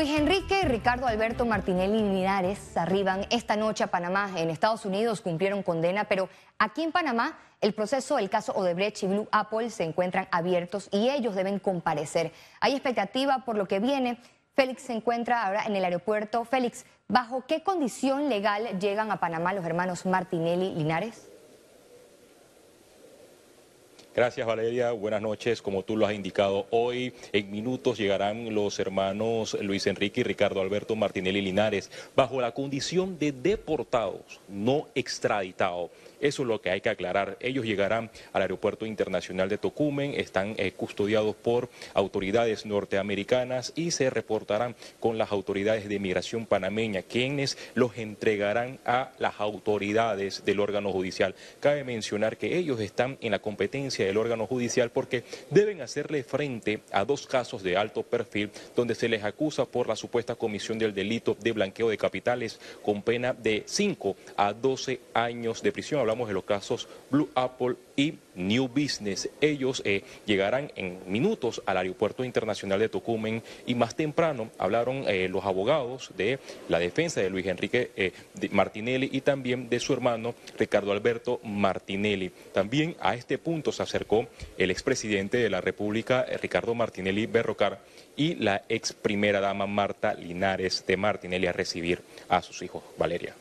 Luis Enrique y Ricardo Alberto Martinelli Linares arriban esta noche a Panamá. En Estados Unidos cumplieron condena, pero aquí en Panamá el proceso del caso Odebrecht y Blue Apple se encuentran abiertos y ellos deben comparecer. Hay expectativa por lo que viene. Félix se encuentra ahora en el aeropuerto. Félix, ¿bajo qué condición legal llegan a Panamá los hermanos Martinelli Linares? Gracias Valeria, buenas noches. Como tú lo has indicado, hoy en minutos llegarán los hermanos Luis Enrique y Ricardo Alberto Martinelli Linares bajo la condición de deportados, no extraditados. Eso es lo que hay que aclarar. Ellos llegarán al Aeropuerto Internacional de Tocumen, están eh, custodiados por autoridades norteamericanas y se reportarán con las autoridades de migración panameña, quienes los entregarán a las autoridades del órgano judicial. Cabe mencionar que ellos están en la competencia del órgano judicial porque deben hacerle frente a dos casos de alto perfil donde se les acusa por la supuesta comisión del delito de blanqueo de capitales con pena de 5 a 12 años de prisión. Hablamos de los casos Blue Apple y New Business. Ellos eh, llegarán en minutos al Aeropuerto Internacional de Tocumen y más temprano hablaron eh, los abogados de la defensa de Luis Enrique eh, Martinelli y también de su hermano Ricardo Alberto Martinelli. También a este punto se acercó el expresidente de la República, Ricardo Martinelli Berrocar, y la ex primera dama Marta Linares de Martinelli a recibir a sus hijos. Valeria.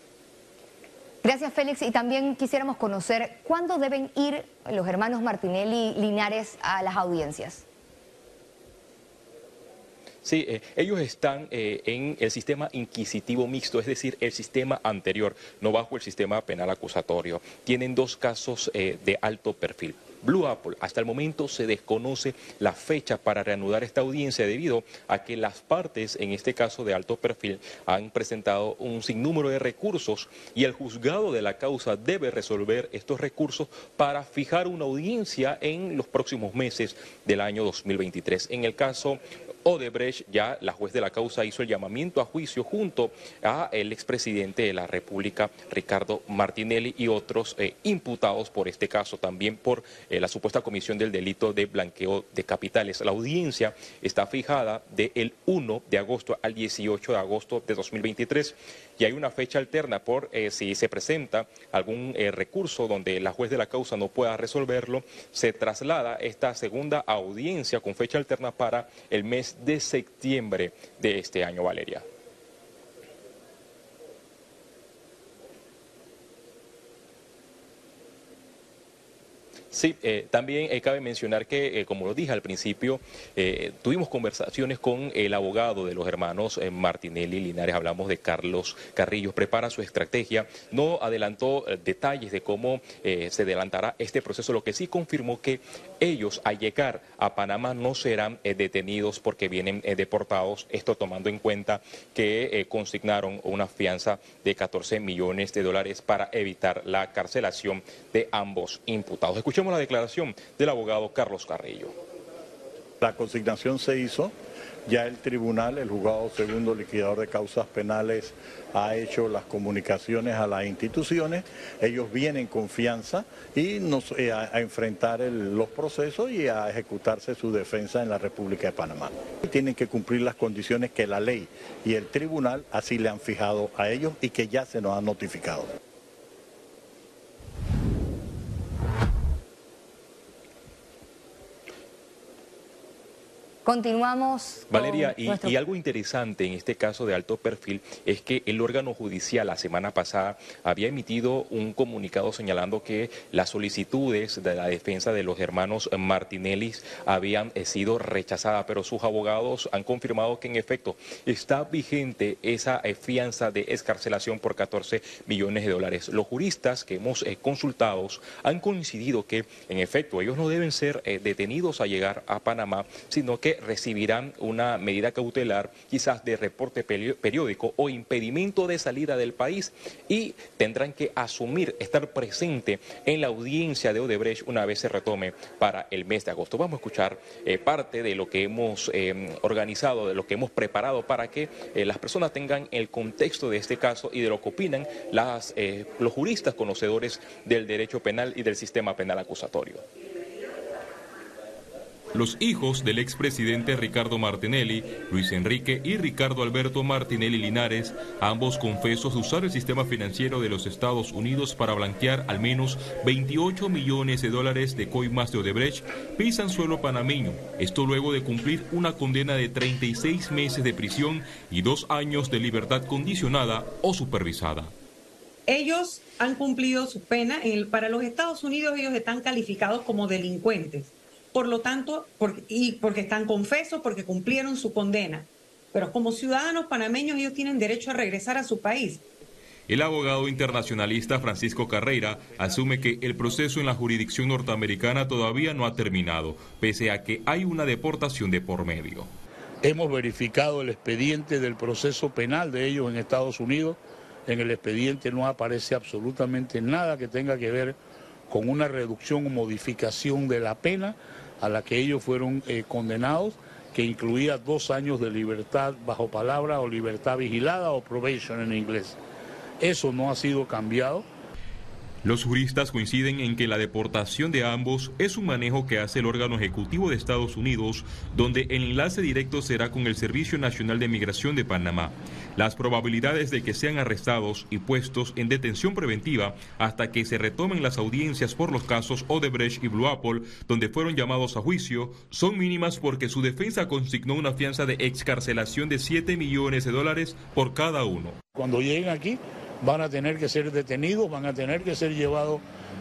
Gracias, Félix. Y también quisiéramos conocer cuándo deben ir los hermanos Martinelli Linares a las audiencias. Sí, eh, ellos están eh, en el sistema inquisitivo mixto, es decir, el sistema anterior, no bajo el sistema penal acusatorio. Tienen dos casos eh, de alto perfil. Blue Apple. Hasta el momento se desconoce la fecha para reanudar esta audiencia debido a que las partes, en este caso de alto perfil, han presentado un sinnúmero de recursos y el juzgado de la causa debe resolver estos recursos para fijar una audiencia en los próximos meses del año 2023. En el caso Odebrecht, ya la juez de la causa hizo el llamamiento a juicio junto a el expresidente de la República, Ricardo Martinelli, y otros eh, imputados por este caso, también por eh, la supuesta comisión del delito de blanqueo de capitales. La audiencia está fijada del 1 de agosto al 18 de agosto de 2023 y hay una fecha alterna por eh, si se presenta algún recurso donde la juez de la causa no pueda resolverlo, se traslada esta segunda audiencia con fecha alterna para el mes de septiembre de este año, Valeria. Sí, eh, también eh, cabe mencionar que, eh, como lo dije al principio, tuvimos conversaciones con el abogado de los hermanos Martinelli Linares, hablamos de Carlos Carrillo, prepara su estrategia, no adelantó detalles de cómo se adelantará este proceso, lo que sí confirmó que ellos al llegar a Panamá no serán detenidos porque vienen deportados, esto tomando en cuenta que consignaron una fianza de 14 millones de dólares para evitar la carcelación de ambos imputados la declaración del abogado Carlos Carrillo. La consignación se hizo, ya el tribunal, el juzgado segundo liquidador de causas penales, ha hecho las comunicaciones a las instituciones, ellos vienen confianza y nos, eh, a, enfrentar los procesos y a ejecutarse su defensa en la República de Panamá. Tienen que cumplir las condiciones que la ley y el tribunal así le han fijado a ellos y que ya se nos han notificado. Continuamos. Valeria, y, algo interesante en este caso de alto perfil es que el órgano judicial la semana pasada había emitido un comunicado señalando que las solicitudes de la defensa de los hermanos Martinelli habían eh, sido rechazadas, pero sus abogados han confirmado que en efecto está vigente esa eh, fianza de escarcelación por 14 millones de dólares. Los juristas que hemos eh, consultado han coincidido que en efecto ellos no deben ser detenidos a llegar a Panamá, sino que recibirán una medida cautelar, quizás de reporte periódico o impedimento de salida del país y tendrán que asumir, estar presente en la audiencia de Odebrecht una vez se retome para el mes de agosto. Vamos a escuchar eh, parte de lo que hemos eh, organizado, de lo que hemos preparado para que eh, las personas tengan el contexto de este caso y de lo que opinan las, los juristas conocedores del derecho penal y del sistema penal acusatorio. Los hijos del expresidente Ricardo Martinelli, Luis Enrique y Ricardo Alberto Martinelli Linares, ambos confesos de usar el sistema financiero de los Estados Unidos para blanquear al menos 28 millones de dólares de coimas de Odebrecht, pisan suelo panameño. Esto luego de cumplir una condena de 36 meses de prisión y dos años de libertad condicionada o supervisada. Ellos han cumplido su pena. para los Estados Unidos ellos están calificados como delincuentes por lo tanto, y porque están confesos, porque cumplieron su condena. Pero como ciudadanos panameños ellos tienen derecho a regresar a su país. El abogado internacionalista Francisco Carreira asume que el proceso en la jurisdicción norteamericana todavía no ha terminado, pese a que hay una deportación de por medio. Hemos verificado el expediente del proceso penal de ellos en Estados Unidos. En el expediente no aparece absolutamente nada que tenga que ver con una reducción o modificación de la pena a la que ellos fueron eh, condenados, que incluía dos años de libertad bajo palabra o libertad vigilada o probation en inglés. Eso no ha sido cambiado. Los juristas coinciden en que la deportación de ambos es un manejo que hace el órgano ejecutivo de Estados Unidos, donde el enlace directo será con el Servicio Nacional de Migración de Panamá. Las probabilidades de que sean arrestados y puestos en detención preventiva hasta que se retomen las audiencias por los casos Odebrecht y Blue Apple, donde fueron llamados a juicio, son mínimas porque su defensa consignó una fianza de excarcelación de 7 millones de dólares por cada uno. Cuando lleguen aquí, van a tener que ser detenidos, van a tener que ser llevados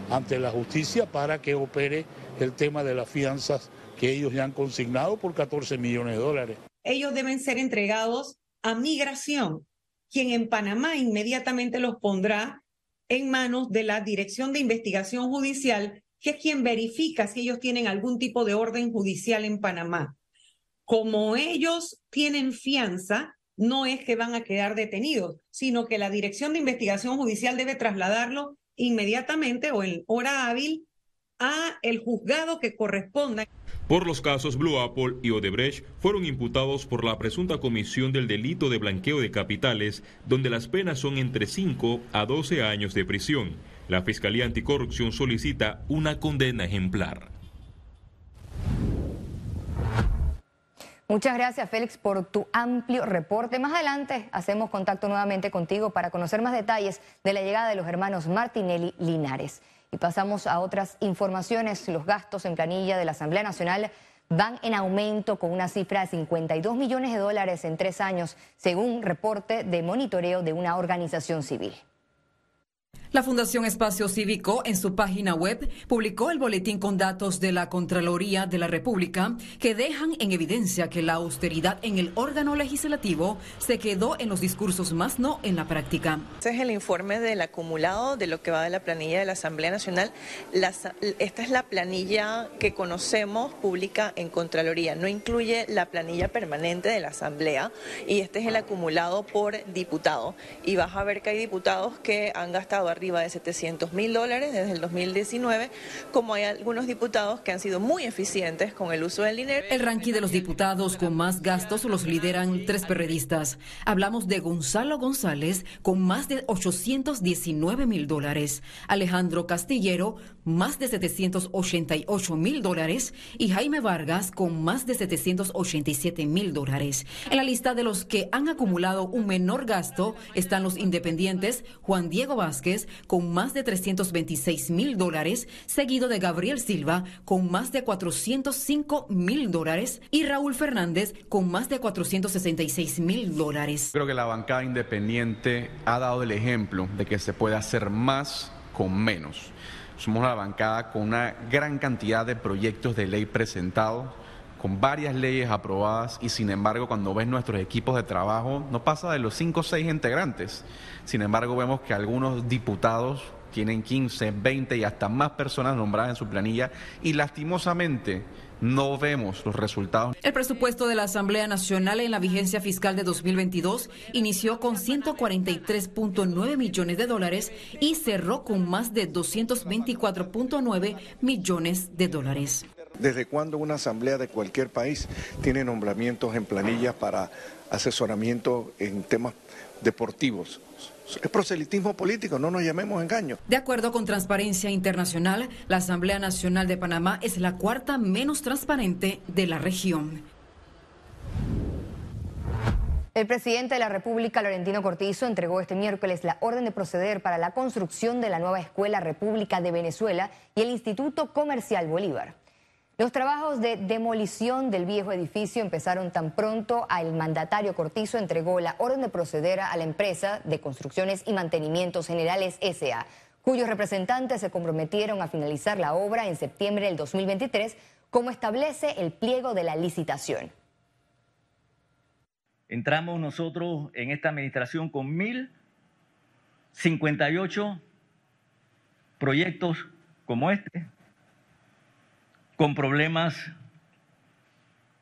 ante la justicia para que opere el tema de las fianzas que ellos ya han consignado por 14 millones de dólares. Ellos deben ser entregados a migración, quien en Panamá inmediatamente los pondrá en manos de la Dirección de Investigación Judicial, que es quien verifica si ellos tienen algún tipo de orden judicial en Panamá. Como ellos tienen fianza, no es que van a quedar detenidos, sino que la Dirección de Investigación Judicial debe trasladarlo inmediatamente o en hora hábil a el juzgado que corresponda. Por los casos Blue Apple y Odebrecht fueron imputados por la presunta comisión del delito de blanqueo de capitales, donde las penas son entre 5 a 12 años de prisión. La Fiscalía Anticorrupción solicita una condena ejemplar. Muchas gracias, Félix, por tu amplio reporte. Más adelante hacemos contacto nuevamente contigo para conocer más detalles de la llegada de los hermanos Martinelli Linares. Y pasamos a otras informaciones. Los gastos en planilla de la Asamblea Nacional van en aumento con una cifra de 52 millones de dólares en tres años, según reporte de monitoreo de una organización civil. La Fundación Espacio Cívico en su página web publicó el boletín con datos de la Contraloría de la República que dejan en evidencia que la austeridad en el órgano legislativo se quedó en los discursos más no en la práctica. Este es el informe del acumulado de lo que va de la planilla de la Asamblea Nacional. esta es la planilla que conocemos pública en Contraloría, no incluye la planilla permanente de la Asamblea y este es el acumulado por diputado. Y vas a ver que hay diputados que han gastado arriba de 700 mil dólares desde el 2019, como hay algunos diputados que han sido muy eficientes con el uso del dinero. El ranking de los diputados con más gastos los lideran tres periodistas. Hablamos de Gonzalo González con más de 819 mil dólares, Alejandro Castillero más de 788 mil dólares y Jaime Vargas con más de 787 mil dólares. En la lista de los que han acumulado un menor gasto están los independientes Juan Diego Vázquez con más de 326 mil dólares, seguido de Gabriel Silva con más de 405 mil dólares y Raúl Fernández con más de 466 mil dólares. Creo que la bancada independiente ha dado el ejemplo de que se puede hacer más con menos. Somos una bancada con una gran cantidad de proyectos de ley presentados con varias leyes aprobadas y sin embargo cuando ves nuestros equipos de trabajo no pasa de los 5 o 6 integrantes. Sin embargo vemos que algunos diputados tienen 15, 20 y hasta más personas nombradas en su planilla y lastimosamente no vemos los resultados. El presupuesto de la Asamblea Nacional en la vigencia fiscal de 2022 inició con 143.9 millones de dólares y cerró con más de 224.9 millones de dólares. ¿Desde cuándo una asamblea de cualquier país tiene nombramientos en planillas para asesoramiento en temas deportivos? Es proselitismo político, no nos llamemos engaño. De acuerdo con Transparencia Internacional, la Asamblea Nacional de Panamá es la cuarta menos transparente de la región. El presidente de la República, Laurentino Cortizo, entregó este miércoles la orden de proceder para la construcción de la nueva Escuela República de Venezuela y el Instituto Comercial Bolívar. Los trabajos de demolición del viejo edificio empezaron tan pronto al mandatario Cortizo entregó la orden de proceder a la empresa de construcciones y mantenimientos generales SA, cuyos representantes se comprometieron a finalizar la obra en septiembre del 2023, como establece el pliego de la licitación. Entramos nosotros en esta administración con 1.058 proyectos como este, con problemas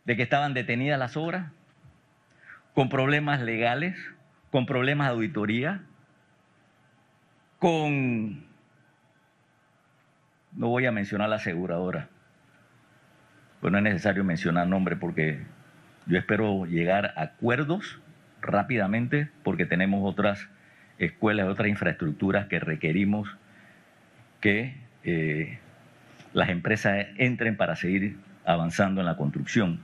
de que estaban detenidas las obras, con problemas legales, con problemas de auditoría, con, no voy a mencionar la aseguradora, pues no es necesario mencionar nombre porque yo espero llegar a acuerdos rápidamente porque tenemos otras escuelas, otras infraestructuras que requerimos que eh, las empresas entren para seguir avanzando en la construcción.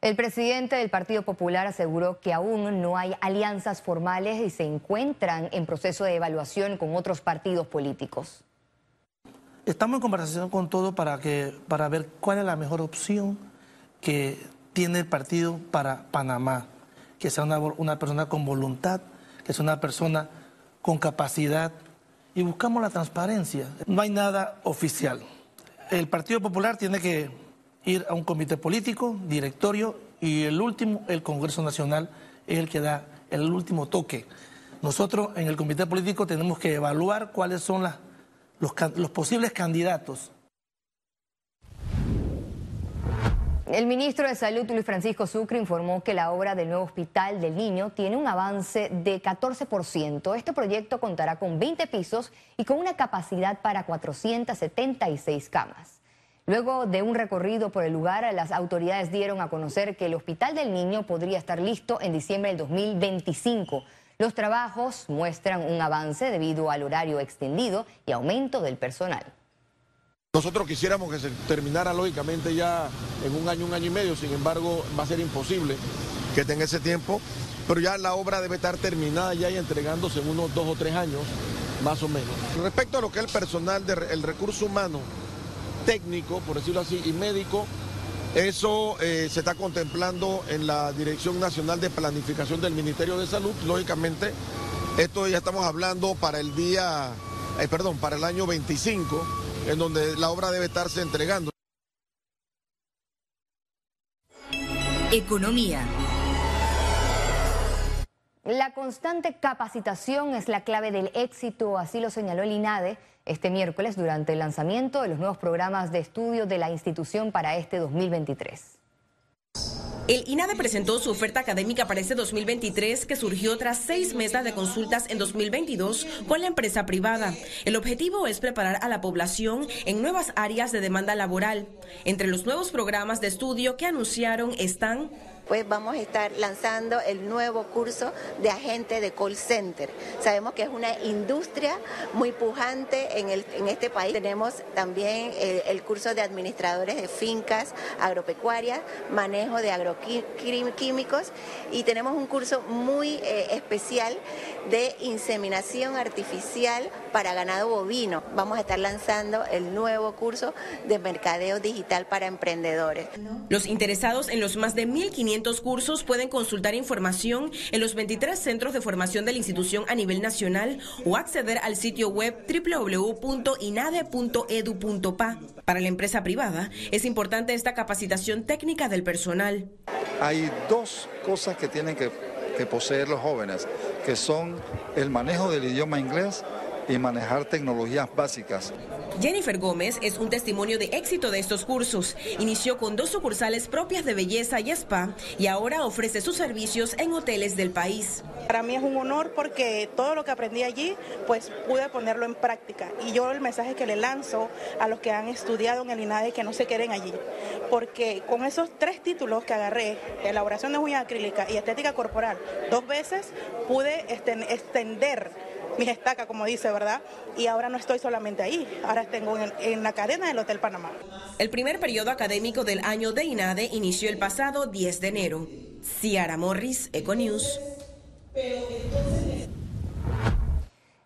El presidente del Partido Popular aseguró que aún no hay alianzas formales y se encuentran en proceso de evaluación con otros partidos políticos. Estamos en conversación con todo para, que, para ver cuál es la mejor opción que tiene el partido para Panamá. Que sea una, una persona con voluntad, que sea una persona con capacidad y buscamos la transparencia. No hay nada oficial. El Partido Popular tiene que ir a un comité político, directorio y el último, el Congreso Nacional, es el que da el último toque. Nosotros en el comité político tenemos que evaluar cuáles son las los, posibles candidatos. El ministro de Salud, Luis Francisco Sucre, informó que la obra del nuevo hospital del niño tiene un avance de 14%. Este proyecto contará con 20 pisos y con una capacidad para 476 camas. Luego de un recorrido por el lugar, las autoridades dieron a conocer que el hospital del niño podría estar listo en diciembre del 2025. Los trabajos muestran un avance debido al horario extendido y aumento del personal. Nosotros quisiéramos que se terminara lógicamente ya en un año, un año y medio, sin embargo va a ser imposible que tenga ese tiempo, pero ya la obra debe estar terminada ya y entregándose en unos dos o tres años, más o menos. Respecto a lo que es el personal, el recurso humano, técnico, por decirlo así, y médico, eso eh, se está contemplando en la Dirección Nacional de Planificación del Ministerio de Salud. Lógicamente, esto ya estamos hablando para el día, eh, perdón, para el año 25, en donde la obra debe estarse entregando. Economía. La constante capacitación es la clave del éxito, así lo señaló el INADE este miércoles durante el lanzamiento de los nuevos programas de estudio de la institución para este 2023. El INADE presentó su oferta académica para este 2023 que surgió tras seis meses de consultas en 2022 con la empresa privada. El objetivo es preparar a la población en nuevas áreas de demanda laboral. Entre los nuevos programas de estudio que anunciaron están pues vamos a estar lanzando el nuevo curso de agente de call center. Sabemos que es una industria muy pujante en, el, en este país. Tenemos también el, curso de administradores de fincas agropecuarias, manejo de agroquímicos y tenemos un curso muy eh, especial de inseminación artificial para ganado bovino. Vamos a estar lanzando el nuevo curso de mercadeo digital para emprendedores. Los interesados en los más de 1.500 cursos pueden consultar información en los 23 centros de formación de la institución a nivel nacional o acceder al sitio web www.inade.edu.pa. Para la empresa privada es importante esta capacitación técnica del personal. Hay dos cosas que tienen que, que poseer los jóvenes, que son el manejo del idioma inglés y manejar tecnologías básicas. Jennifer Gómez es un testimonio de éxito de estos cursos. Inició con dos sucursales propias de belleza y spa y ahora ofrece sus servicios en hoteles del país. Para mí es un honor porque todo lo que aprendí allí, pues pude ponerlo en práctica. Y yo el mensaje que le lanzo a los que han estudiado en el INADE que no se queden allí. Porque con esos tres títulos que agarré, elaboración de uñas acrílicas y estética corporal, dos veces pude extender mi estaca, como dice, ¿verdad? Y ahora no estoy solamente ahí, ahora tengo en, la cadena del Hotel Panamá. El primer periodo académico del año de INADE inició el pasado 10 de enero. Ciara Morris, Econews.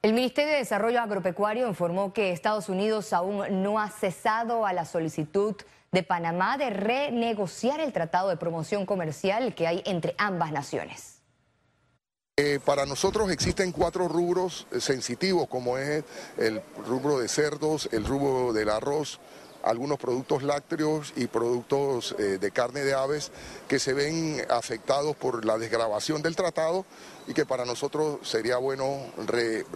El Ministerio de Desarrollo Agropecuario informó que Estados Unidos aún no ha cesado a la solicitud de Panamá de renegociar el tratado de promoción comercial que hay entre ambas naciones. Eh, para nosotros existen cuatro rubros eh, sensitivos, como es el rubro de cerdos, el rubro del arroz, algunos productos lácteos y productos eh, de carne de aves que se ven afectados por la desgrabación del tratado y que para nosotros sería bueno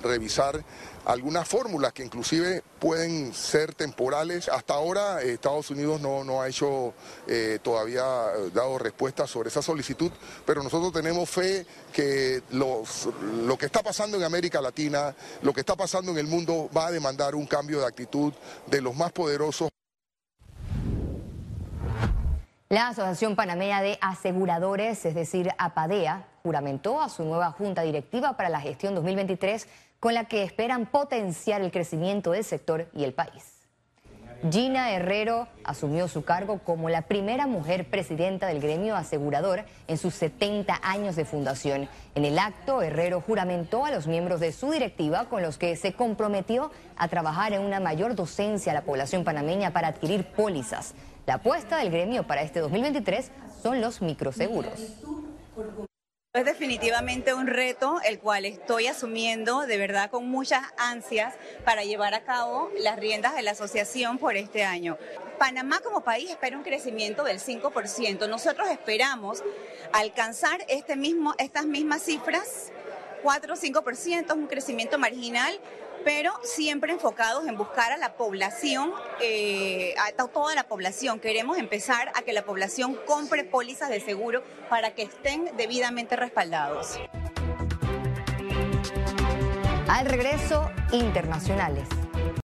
revisar algunas fórmulas que inclusive pueden ser temporales. Hasta ahora eh, Estados Unidos no, ha hecho eh, todavía dado respuesta sobre esa solicitud, pero nosotros tenemos fe que lo que está pasando en América Latina, lo que está pasando en el mundo va a demandar un cambio de actitud de los más poderosos. La Asociación Panameña de Aseguradores, es decir, APADEA, juramentó a su nueva Junta Directiva para la gestión 2023 con la que esperan potenciar el crecimiento del sector y el país. Gina Herrero asumió su cargo como la primera mujer presidenta del gremio asegurador en sus 70 años de fundación. En el acto, Herrero juramentó a los miembros de su directiva con los que se comprometió a trabajar en una mayor docencia a la población panameña para adquirir pólizas. La apuesta del gremio para este 2023 son los microseguros. Es definitivamente un reto el cual estoy asumiendo de verdad con muchas ansias para llevar a cabo las riendas de la asociación por este año. Panamá como país espera un crecimiento del 5%. Nosotros esperamos alcanzar este mismo, estas mismas cifras, 4 o 5%, un crecimiento marginal pero siempre enfocados en buscar a la población, eh, a toda la población. Queremos empezar a que la población compre pólizas de seguro para que estén debidamente respaldados. Al regreso, internacionales.